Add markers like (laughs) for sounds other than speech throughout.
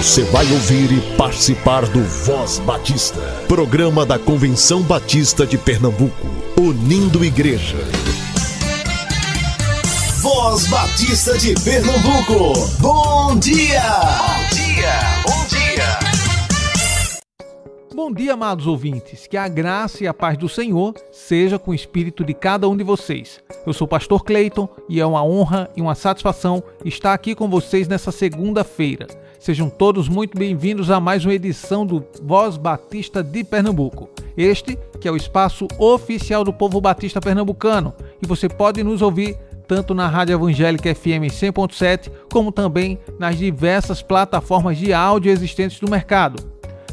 Você vai ouvir e participar do Voz Batista, programa da Convenção Batista de Pernambuco, unindo igreja. Voz Batista de Pernambuco, bom dia! Bom dia, bom dia! Bom dia, amados ouvintes, que a graça e a paz do Senhor seja com o espírito de cada um de vocês. Eu sou o pastor Cleiton e é uma honra e uma satisfação estar aqui com vocês nessa segunda-feira. Sejam todos muito bem-vindos a mais uma edição do Voz Batista de Pernambuco. Este que é o espaço oficial do povo batista pernambucano e você pode nos ouvir tanto na Rádio Evangélica FM 100.7 como também nas diversas plataformas de áudio existentes no mercado.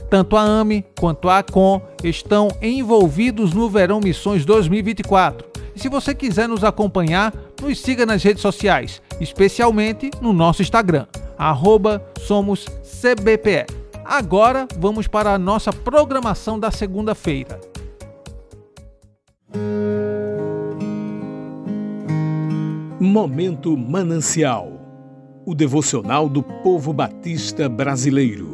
Tanto a AME quanto a ACOM estão envolvidos no Verão Missões 2024. E se você quiser nos acompanhar, nos siga nas redes sociais, especialmente no nosso Instagram arroba somos CBPE. Agora vamos para a nossa programação da segunda-feira. Momento Manancial o devocional do povo batista brasileiro.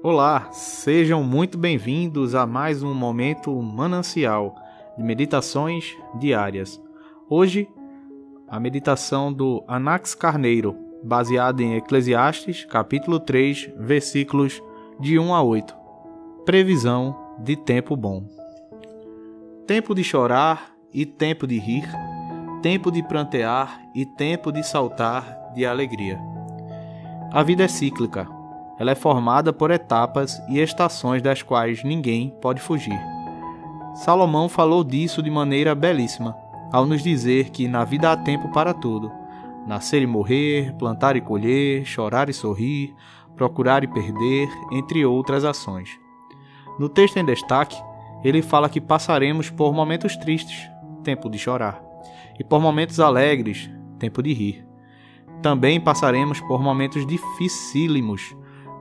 Olá, sejam muito bem-vindos a mais um Momento Manancial de meditações diárias. Hoje, a meditação do Anax Carneiro, baseada em Eclesiastes, capítulo 3, versículos de 1 a 8. Previsão de tempo bom. Tempo de chorar e tempo de rir, tempo de prantear e tempo de saltar de alegria. A vida é cíclica. Ela é formada por etapas e estações das quais ninguém pode fugir. Salomão falou disso de maneira belíssima ao nos dizer que na vida há tempo para tudo: nascer e morrer, plantar e colher, chorar e sorrir, procurar e perder, entre outras ações. No texto em destaque, ele fala que passaremos por momentos tristes, tempo de chorar, e por momentos alegres, tempo de rir. Também passaremos por momentos dificílimos,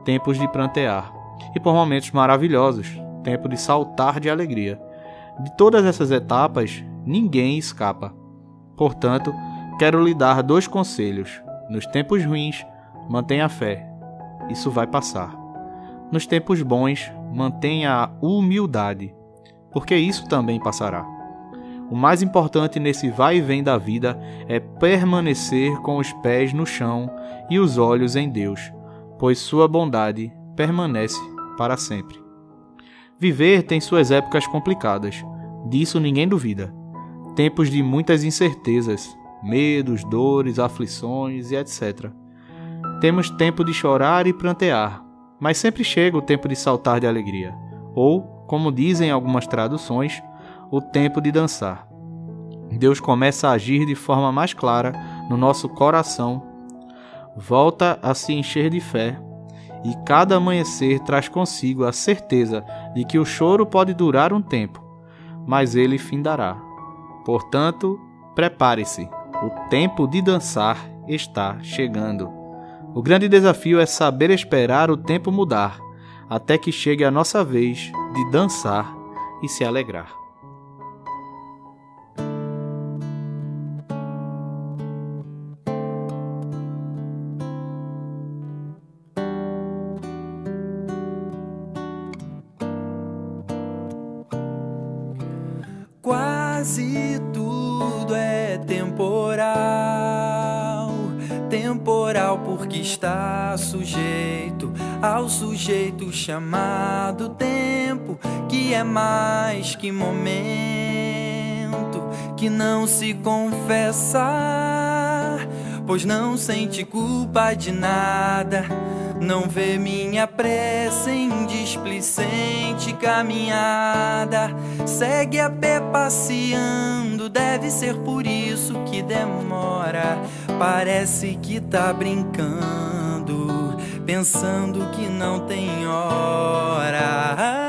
tempos de prantear, e por momentos maravilhosos, tempo de saltar de alegria. De todas essas etapas, ninguém escapa. Portanto, quero lhe dar dois conselhos. Nos tempos ruins, mantenha a fé. Isso vai passar. Nos tempos bons, mantenha a humildade, porque isso também passará. O mais importante nesse vai e vem da vida é permanecer com os pés no chão e os olhos em Deus, pois sua bondade permanece para sempre. Viver tem suas épocas complicadas, disso ninguém duvida tempos de muitas incertezas, medos, dores, aflições e etc. Temos tempo de chorar e prantear, mas sempre chega o tempo de saltar de alegria, ou, como dizem algumas traduções, o tempo de dançar. Deus começa a agir de forma mais clara no nosso coração, volta a se encher de fé, e cada amanhecer traz consigo a certeza de que o choro pode durar um tempo, mas ele findará. Portanto, prepare-se, o tempo de dançar está chegando. O grande desafio é saber esperar o tempo mudar, até que chegue a nossa vez de dançar e se alegrar. Quase tudo é temporal, temporal porque está sujeito ao sujeito chamado tempo, que é mais que momento, que não se confessa, pois não sente culpa de nada não vê minha pressa em displicente caminhada. Segue a pé passeando, deve ser por isso que demora. Parece que tá brincando, pensando que não tem hora.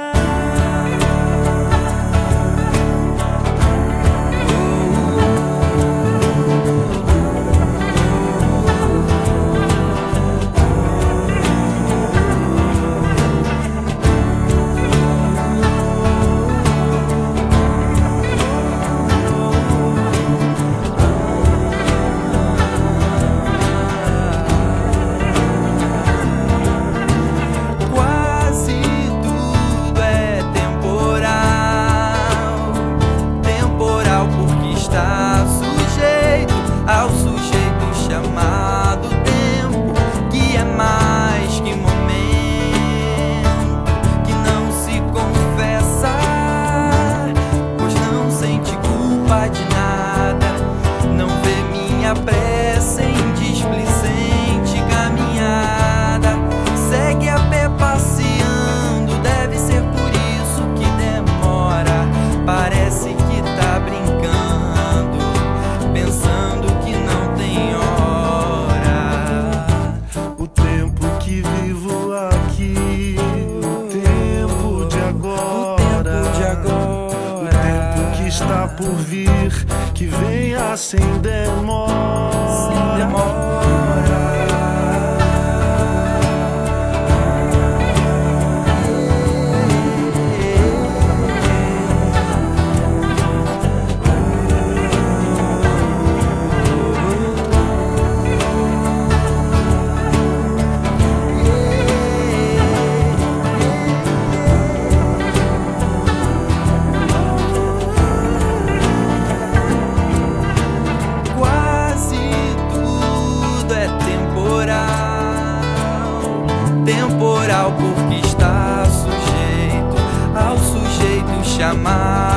Sujeito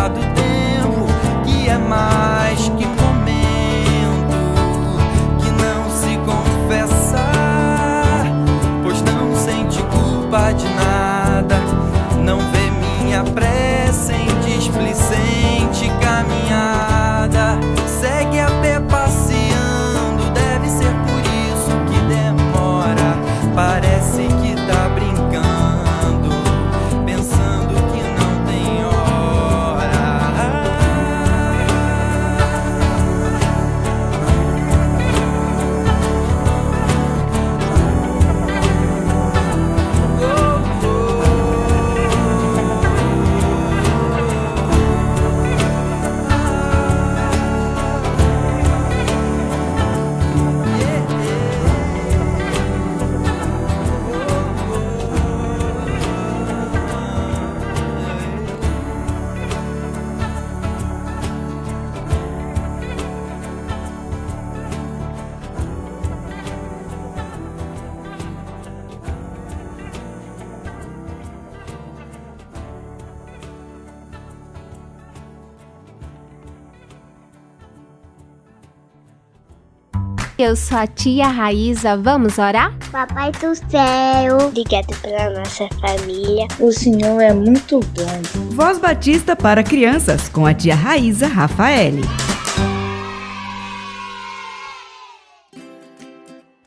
Eu sou a tia Raíza, vamos orar? Papai do céu, obrigado pela nossa família. O Senhor é muito bom. Voz Batista para crianças com a tia Raíza Rafaele.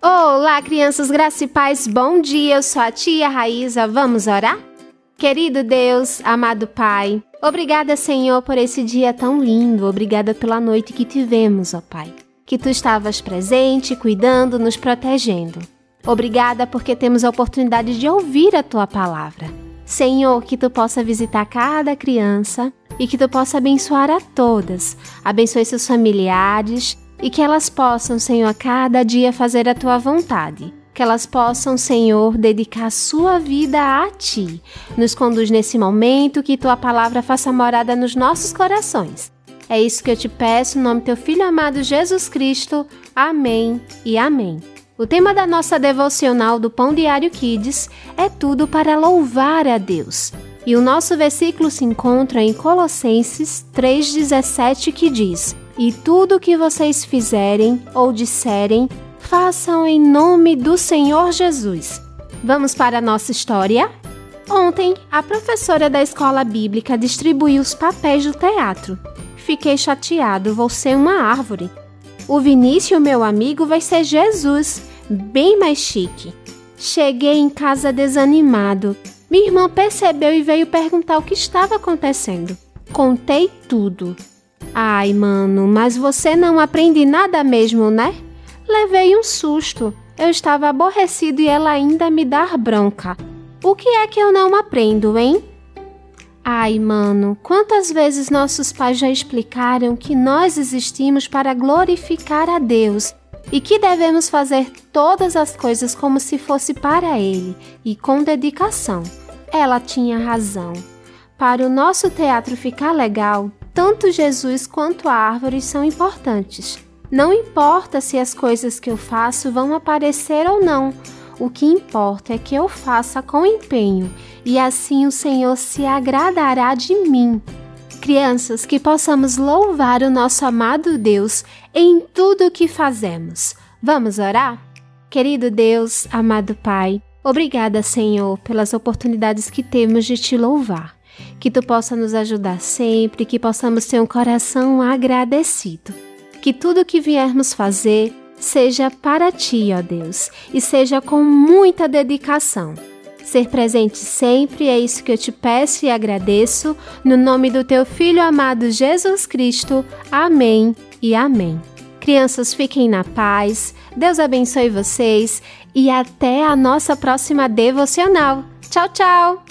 Olá, crianças, graça e paz, bom dia. Eu sou a tia Raíza, vamos orar? Querido Deus, amado Pai, obrigada, Senhor, por esse dia tão lindo. Obrigada pela noite que tivemos, ó Pai. Que tu estavas presente, cuidando, nos protegendo. Obrigada porque temos a oportunidade de ouvir a tua palavra. Senhor, que tu possa visitar cada criança e que tu possa abençoar a todas. Abençoe seus familiares e que elas possam, Senhor, a cada dia fazer a tua vontade. Que elas possam, Senhor, dedicar sua vida a ti. Nos conduz nesse momento, que tua palavra faça morada nos nossos corações. É isso que eu te peço, em nome do teu filho amado Jesus Cristo. Amém e amém. O tema da nossa devocional do Pão Diário Kids é tudo para louvar a Deus. E o nosso versículo se encontra em Colossenses 3,17 que diz: E tudo que vocês fizerem ou disserem, façam em nome do Senhor Jesus. Vamos para a nossa história? Ontem, a professora da escola bíblica distribuiu os papéis do teatro. Fiquei chateado, vou ser uma árvore. O Vinícius, meu amigo, vai ser Jesus, bem mais chique. Cheguei em casa desanimado. Minha irmã percebeu e veio perguntar o que estava acontecendo. Contei tudo. Ai, mano, mas você não aprende nada mesmo, né? Levei um susto. Eu estava aborrecido e ela ainda me dar bronca. O que é que eu não aprendo, hein? Ai, mano, quantas vezes nossos pais já explicaram que nós existimos para glorificar a Deus e que devemos fazer todas as coisas como se fosse para Ele e com dedicação. Ela tinha razão. Para o nosso teatro ficar legal, tanto Jesus quanto a árvore são importantes. Não importa se as coisas que eu faço vão aparecer ou não. O que importa é que eu faça com empenho e assim o Senhor se agradará de mim. Crianças, que possamos louvar o nosso amado Deus em tudo o que fazemos. Vamos orar? Querido Deus, amado Pai, obrigada, Senhor, pelas oportunidades que temos de te louvar. Que tu possa nos ajudar sempre, que possamos ter um coração agradecido. Que tudo o que viermos fazer seja para ti, ó Deus, e seja com muita dedicação. Ser presente sempre é isso que eu te peço e agradeço, no nome do teu Filho amado Jesus Cristo. Amém e amém. Crianças, fiquem na paz, Deus abençoe vocês e até a nossa próxima devocional. Tchau, tchau!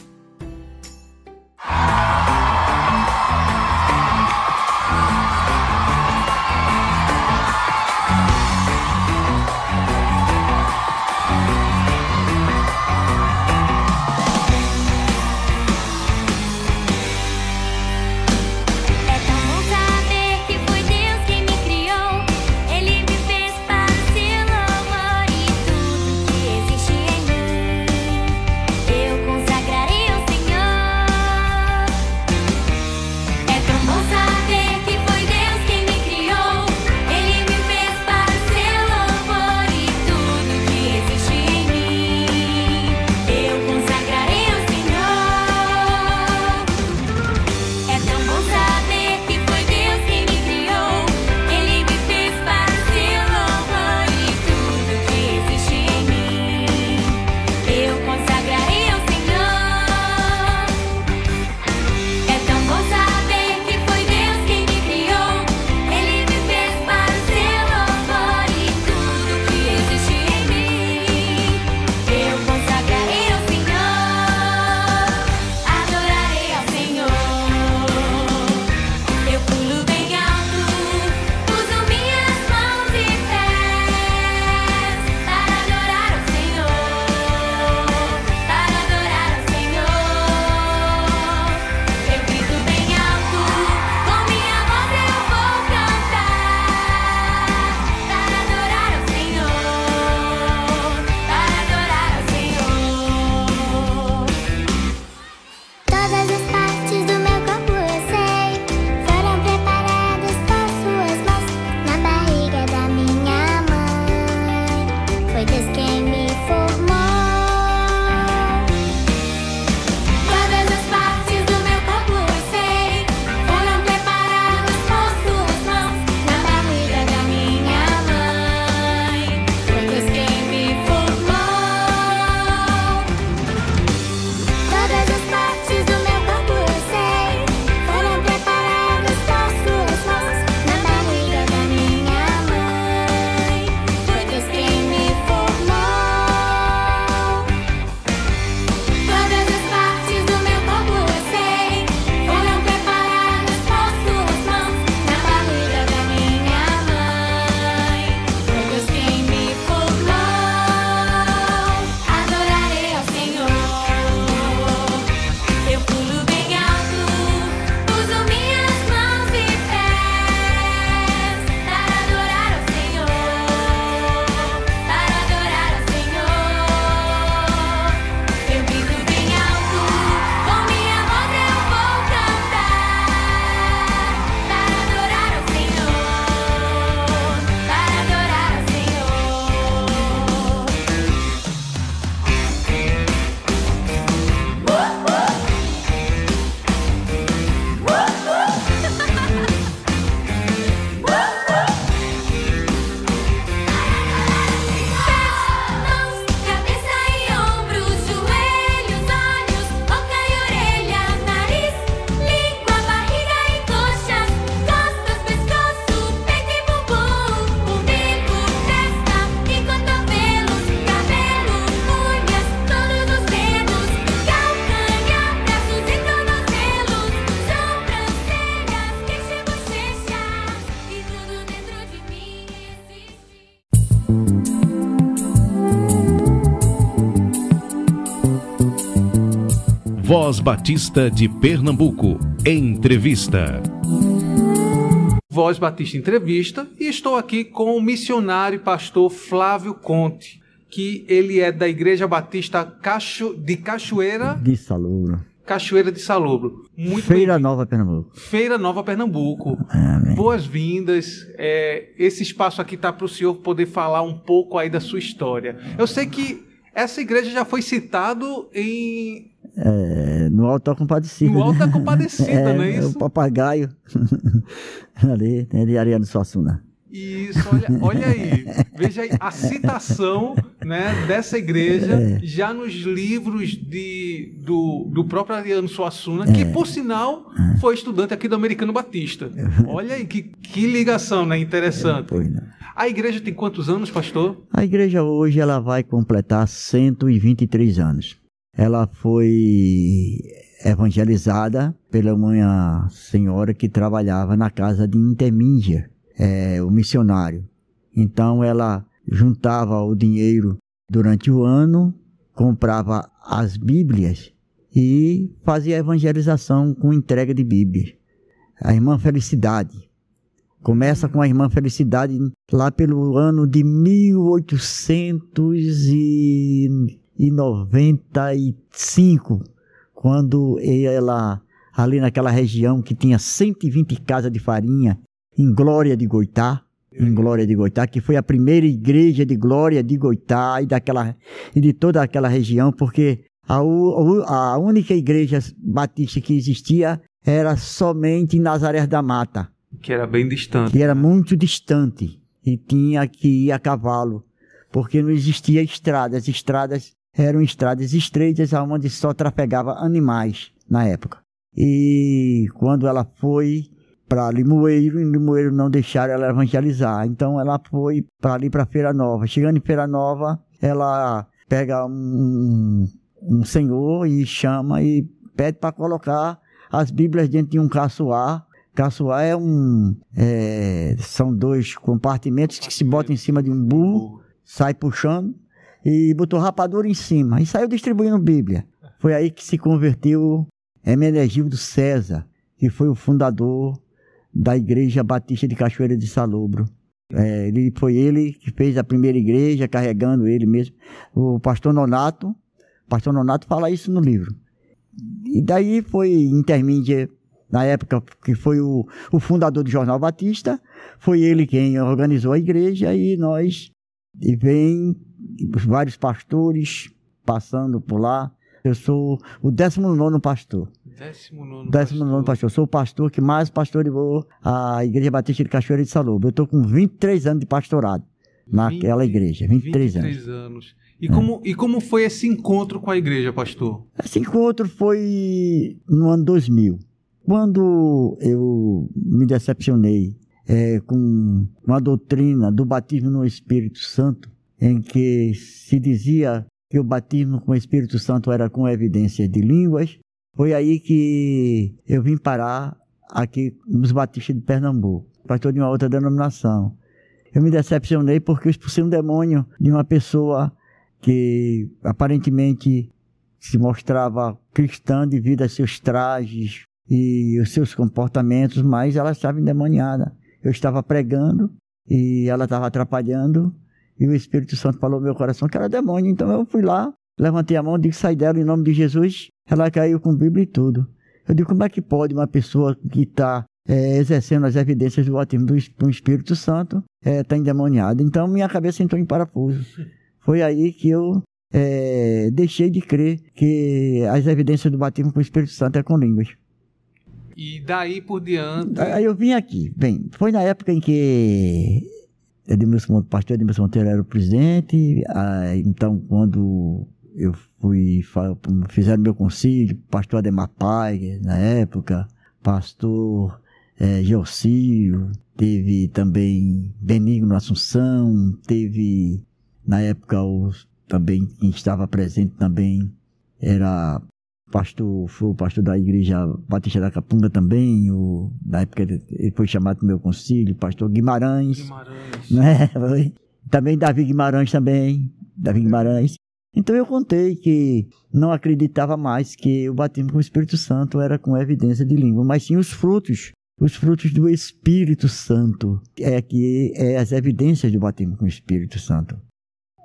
Voz Batista de Pernambuco. Entrevista. Voz Batista Entrevista e estou aqui com o missionário e pastor Flávio Conte, que ele é da Igreja Batista Cacho, de Cachoeira de Salobro. Cachoeira de Salobro. Muito Feira Nova Pernambuco. Feira Nova Pernambuco. Boas-vindas. É, esse espaço aqui está para o senhor poder falar um pouco aí da sua história. Eu sei que essa igreja já foi citado em é, no Alto da Compadecida. No Alto da Compadecida, (laughs) é, não é isso? O papagaio (laughs) ali, né, de Ariano Suassuna. Isso, olha, olha aí. Veja aí a citação né, dessa igreja É. já nos livros de, do, do próprio Ariano Suassuna, que, por sinal, foi estudante aqui do Americano Batista. Olha aí que, que ligação, né? Interessante. A igreja tem quantos anos, pastor? A igreja hoje ela vai completar 123 anos. Ela foi evangelizada pela uma senhora que trabalhava na casa de Intermídia, é, o missionário. Então ela juntava o dinheiro durante o ano, comprava as Bíblias e fazia evangelização com entrega de Bíblias. A irmã Felicidade. Começa com a irmã Felicidade lá pelo ano de 1895, quando ela, ali naquela região que tinha 120 casas de farinha, em Glória de Goitá, em Glória de Goitá, que foi a primeira igreja de Glória de Goitá e, daquela, e de toda aquela região, porque a, a única igreja batista que existia era somente em Nazaré da Mata Que era bem distante. que era muito distante e tinha que ir a cavalo, porque não existia estrada. As estradas eram estradas estreitas onde só trafegava animais na época. E quando ela foi para Limoeiro, em Limoeiro não deixaram ela evangelizar. Então ela foi para ali para Feira Nova. Chegando em Feira Nova, ela pega um, um senhor e chama e pede para colocar as Bíblias dentro de um caçoar Caçoar é um. é, são dois compartimentos que se botam em cima de um burro, sai puxando e botou rapadura em cima e saiu distribuindo Bíblia. Foi aí que se converteu Hermenegildo César, que foi o fundador da Igreja Batista de Cachoeira de Salobro. É, ele, foi ele que fez a primeira igreja, carregando ele mesmo. O pastor Nonato, pastor Nonato fala isso no livro. E daí foi intermídia na época que foi o, o fundador do Jornal Batista, foi ele quem organizou a igreja e nós, e vem vários pastores passando por lá. Eu sou o 19 pastor. Décimo nono. 19 pastor. Sou o pastor que mais pastoreou a Igreja Batista de Cachoeira de Salobro. Eu estou com 23 anos de pastorado naquela 20, igreja. 23, anos. 23 anos. E, como, e como foi esse encontro com a igreja, pastor? Esse encontro foi no ano 2000. Quando eu me decepcionei é, com uma doutrina do batismo no Espírito Santo, em que se dizia que o batismo com o Espírito Santo era com evidências de línguas, foi aí que eu vim parar aqui nos batistas de Pernambuco, pastor de uma outra denominação. Eu me decepcionei porque eu expulsei um demônio de uma pessoa que aparentemente se mostrava cristã devido a seus trajes e os seus comportamentos, mas ela estava endemoniada. Eu estava pregando e ela estava atrapalhando e o Espírito Santo falou no meu coração que era demônio. Então eu fui lá, levantei a mão, disse sai dela em nome de Jesus. Ela caiu com Bíblia e tudo. Eu digo, como é que pode uma pessoa que está é, exercendo as evidências do batismo do, do Espírito Santo estar é, tá endemoniada? Então minha cabeça entrou em parafuso. Foi aí que eu é, deixei de crer que as evidências do batismo com o Espírito Santo é com línguas. E daí por diante. Aí eu vim aqui. Bem, foi na época em que Edmilson, o pastor Edmilson Monteiro era o presidente. Então, quando eu fui, fizeram meu concílio, pastor Ademar Pai, na época, pastor é, Geocílio, teve também Benigno Assunção, teve, na época, os, também quem estava presente também era pastor, foi o pastor da igreja Batista da Capunga também, o, na época ele foi chamado no meu concílio, pastor Guimarães. Guimarães. Né? (laughs) Também Davi Guimarães também, Davi Guimarães. Então eu contei que não acreditava mais que o batismo com o Espírito Santo era com evidência de língua, mas sim os frutos, os frutos do Espírito Santo, é que é as evidências do batismo com o Espírito Santo.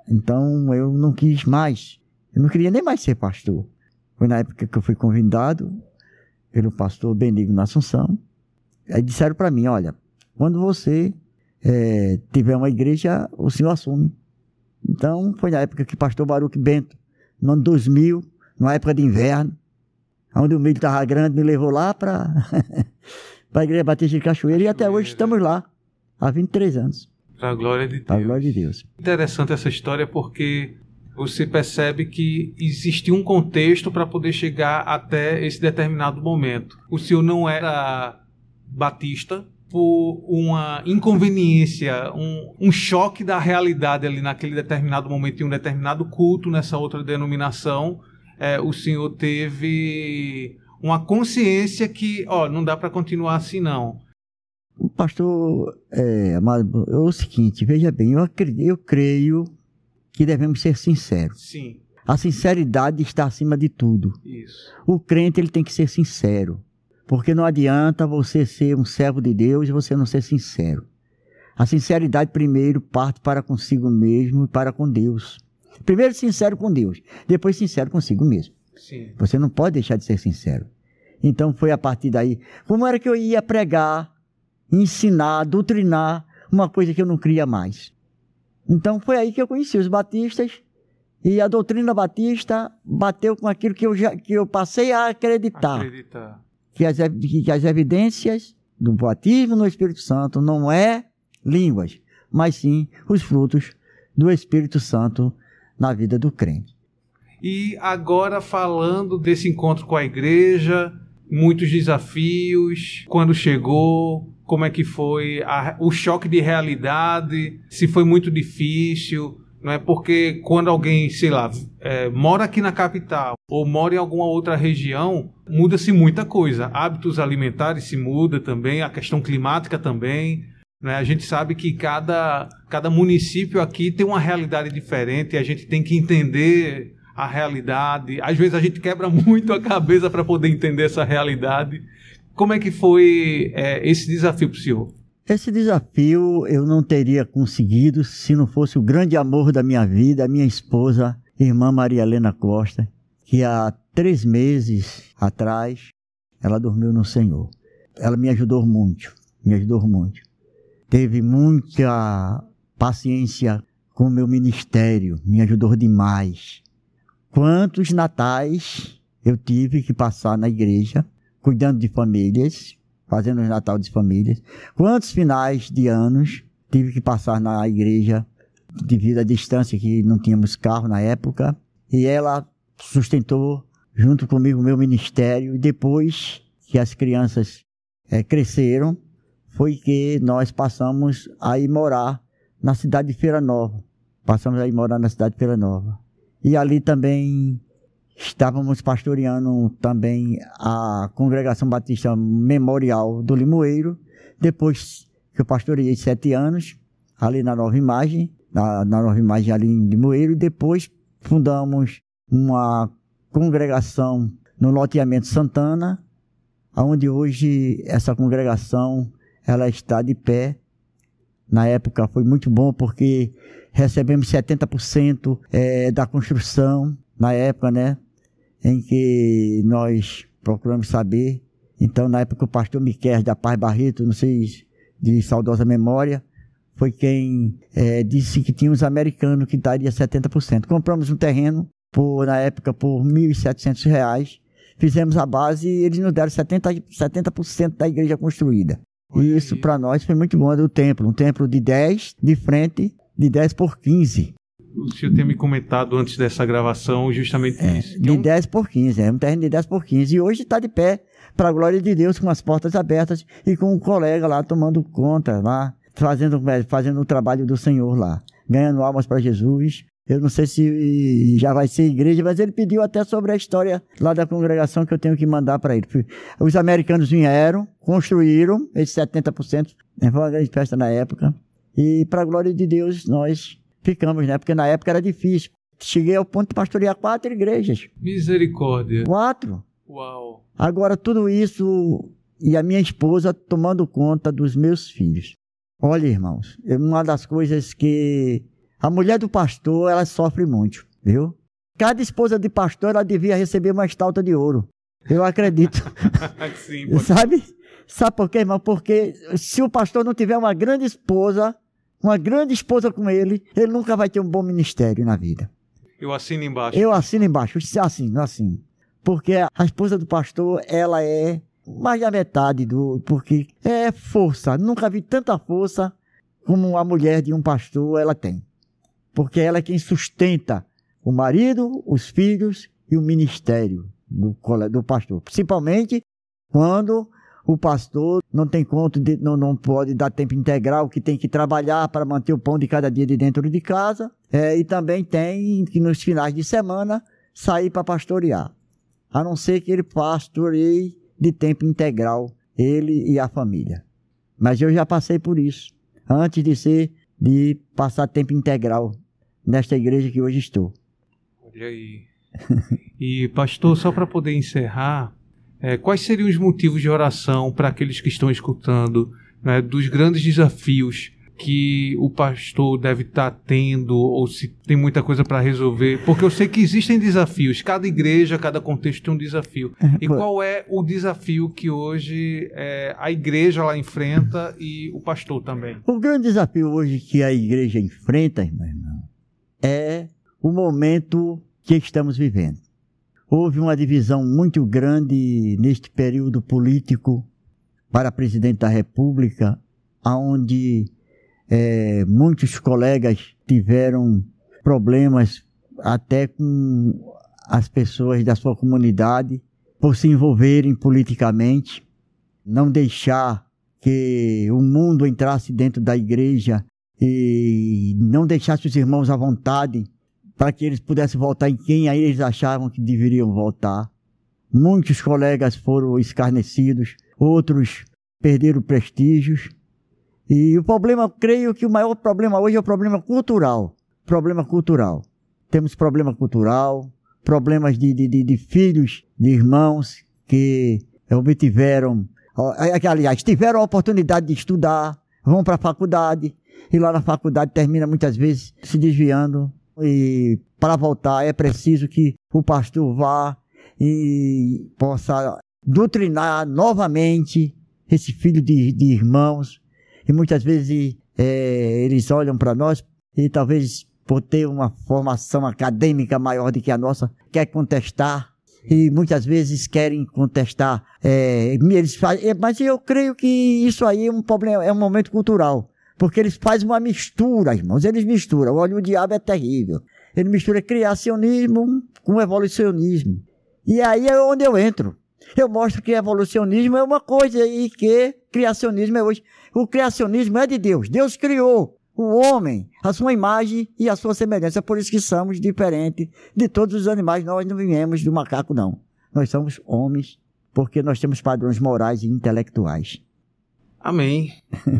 Então eu não quis mais, eu não queria nem mais ser pastor. Foi na época que eu fui convidado pelo pastor Benigno na Assunção. Aí disseram para mim, olha, quando você é, tiver uma igreja, o senhor assume. Então, foi na época que o pastor Baruque Bento, no ano 2000, numa época de inverno, onde o milho estava grande, me levou lá para (laughs) a igreja Batista de Cachoeira e até hoje estamos lá. há 23 anos. Para a glória de Deus. Para a glória de Deus. Interessante essa história porque você percebe que existia um contexto para poder chegar até esse determinado momento. O senhor não era batista por uma inconveniência, um, um choque da realidade ali naquele determinado momento em um determinado culto nessa outra denominação. É, o senhor teve uma consciência que, ó, não dá para continuar assim não. Pastor, é, amado, é o seguinte, veja bem, eu, acredito, eu creio que devemos ser sinceros. Sim. A sinceridade está acima de tudo. Isso. O crente ele tem que ser sincero, porque não adianta você ser um servo de Deus e você não ser sincero. A sinceridade primeiro parte para consigo mesmo e para com Deus. Primeiro sincero com Deus, depois sincero consigo mesmo. Sim. Você não pode deixar de ser sincero. Então foi a partir daí. Como era que eu ia pregar, ensinar, doutrinar uma coisa que eu não cria mais? Então foi aí que eu conheci os batistas e a doutrina batista bateu com aquilo que eu, já, que eu passei a acreditar. Acreditar. Que as, que as evidências do batismo no Espírito Santo não é línguas, mas sim os frutos do Espírito Santo na vida do crente. E agora falando desse encontro com a igreja, muitos desafios, quando chegou, como é que foi a, o choque de realidade, se foi muito difícil, não é porque quando alguém, sei lá, é, mora aqui na capital ou mora em alguma outra região, muda-se muita coisa. Hábitos alimentares se muda também, a questão climática também. Né? A gente sabe que cada, cada município aqui tem uma realidade diferente e a gente tem que entender a realidade. Às vezes a gente quebra muito a cabeça para poder entender essa realidade. Como é que foi é, esse desafio para o senhor? Esse desafio eu não teria conseguido se não fosse o grande amor da minha vida, a minha esposa, irmã Maria Helena Costa, que há três meses atrás ela dormiu no Senhor. Ela me ajudou muito, me ajudou muito. Teve muita paciência com o meu ministério, me ajudou demais. Quantos natais eu tive que passar na igreja, cuidando de famílias, fazendo o Natal de famílias. Quantos finais de anos tive que passar na igreja devido à distância que não tínhamos carro na época. E ela sustentou junto comigo o meu ministério. E depois que as crianças é, cresceram, foi que nós passamos a ir morar na cidade de Feira Nova. Passamos a ir morar na cidade de Feira Nova. E ali também estávamos pastoreando também a Congregação Batista Memorial do Limoeiro. Depois que eu pastoreei sete anos, ali na Nova Imagem, na, na Nova Imagem ali em Limoeiro. Depois fundamos uma congregação no loteamento Santana, onde hoje essa congregação ela está de pé. Na época foi muito bom porque recebemos 70% é, da construção na época, né? Em que nós procuramos saber. Então, na época, o pastor Miquel da Paz Barreto, não sei de saudosa memória, foi quem é, disse que tinha os americanos que daria 70%. Compramos um terreno, por, na época, por 1.700 reais. Fizemos a base e eles nos deram 70%, 70 da igreja construída. E isso para nós foi muito bom do templo. Um templo de 10 de frente de 10 por 15. O senhor tem me comentado antes dessa gravação justamente é, isso. De 10 por 15, é um terreno de 10 por 15. E hoje está de pé, para a glória de Deus, com as portas abertas e com um colega lá tomando conta, lá, fazendo, fazendo o trabalho do Senhor lá, ganhando almas para Jesus. Eu não sei se já vai ser igreja, mas ele pediu até sobre a história lá da congregação que eu tenho que mandar para ele. Os americanos vieram, construíram esses 70%, né, foi uma grande festa na época. E para a glória de Deus, nós ficamos, né? Porque na época era difícil. Cheguei ao ponto de pastorear quatro igrejas. Misericórdia. Quatro. Uau. Agora, tudo isso e a minha esposa tomando conta dos meus filhos. Olha, irmãos, uma das coisas que a mulher do pastor, ela sofre muito, viu? Cada esposa de pastor, ela devia receber uma estalta de ouro. Eu acredito. (laughs) Sim, pode... Sabe? Sabe por quê, irmão? Porque se o pastor não tiver uma grande esposa, uma grande esposa com ele, ele nunca vai ter um bom ministério na vida. Eu assino embaixo. Eu assino embaixo, assino, assino. Porque a esposa do pastor, ela é mais da metade do. Porque é força. Nunca vi tanta força como a mulher de um pastor ela tem. Porque ela é quem sustenta o marido, os filhos e o ministério do, do pastor. Principalmente quando o pastor não tem conta, de, não, não pode dar tempo integral, que tem que trabalhar para manter o pão de cada dia de dentro de casa. É, e também tem que nos finais de semana sair para pastorear. A não ser que ele pastoreie de tempo integral, ele e a família. Mas eu já passei por isso, antes de ser, de passar tempo integral nesta igreja que hoje estou. Olha aí. e pastor, só para poder encerrar, é, quais seriam os motivos de oração para aqueles que estão escutando né, dos grandes desafios que o pastor deve estar tá tendo ou se tem muita coisa para resolver? Porque eu sei que existem desafios, cada igreja, cada contexto tem um desafio. É, e qual é o desafio que hoje é, a igreja lá enfrenta e o pastor também? O grande desafio hoje que a igreja enfrenta, irmão, é o momento que estamos vivendo. Houve uma divisão muito grande neste período político para presidente da República, onde é, muitos colegas tiveram problemas até com as pessoas da sua comunidade por se envolverem politicamente, não deixar que o mundo entrasse dentro da igreja e não deixasse os irmãos à vontade para que eles pudessem voltar em quem aí eles achavam que deveriam voltar. Muitos colegas foram escarnecidos, outros perderam prestígios. E o problema, creio que o maior problema hoje é o problema cultural. Problema cultural. Temos problema cultural, problemas de, de, de, de filhos, de irmãos que obtiveram, aliás, tiveram a oportunidade de estudar, vão para a faculdade, e lá na faculdade termina muitas vezes se desviando. E para voltar é preciso que o pastor vá e possa doutrinar novamente esse filho de, de irmãos. E muitas vezes é, eles olham para nós e talvez por ter uma formação acadêmica maior do que a nossa, quer contestar. E muitas vezes querem contestar. É, eles fazem, é, mas eu creio que isso aí é um problema, é um momento cultural, porque eles fazem uma mistura, irmãos. Eles misturam. Olha, o diabo é terrível. Ele mistura criacionismo com evolucionismo. E aí é onde eu entro. Eu mostro que evolucionismo é uma coisa e que criacionismo é hoje. O criacionismo é de Deus. Deus criou o homem, a sua imagem e a sua semelhança. É por isso que somos diferentes de todos os animais. Nós não viemos do macaco, não. Nós somos homens porque nós temos padrões morais e intelectuais. Amém.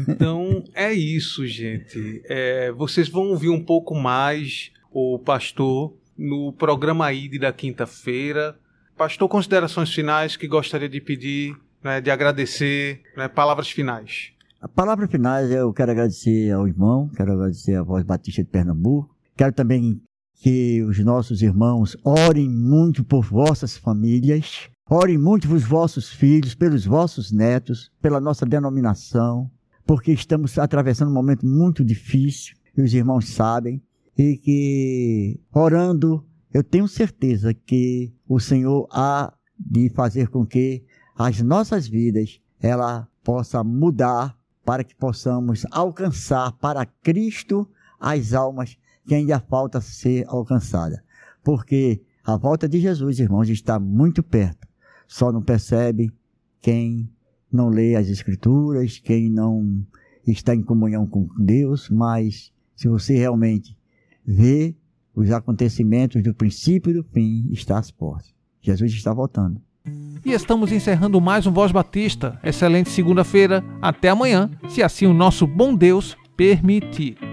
Então é isso, gente. É, vocês vão ouvir um pouco mais o pastor no programa ID da quinta-feira. Pastor, considerações finais que gostaria de pedir, né, de agradecer, né, palavras finais. A palavra finais eu quero agradecer ao irmão, quero agradecer à Voz Batista de Pernambuco, quero também que os nossos irmãos orem muito por vossas famílias, orem muito pelos vossos filhos, pelos vossos netos, pela nossa denominação, porque estamos atravessando um momento muito difícil, e os irmãos sabem, e que orando eu tenho certeza que o Senhor há de fazer com que as nossas vidas ela possa mudar para que possamos alcançar para Cristo as almas que ainda falta ser alcançada. Porque a volta de Jesus, irmãos, está muito perto. Só não percebe quem não lê as Escrituras, quem não está em comunhão com Deus, mas se você realmente vê os acontecimentos do princípio e do fim está às portas. Jesus está voltando. E estamos encerrando mais um Voz Batista. Excelente segunda-feira. Até amanhã, se assim o nosso bom Deus permitir.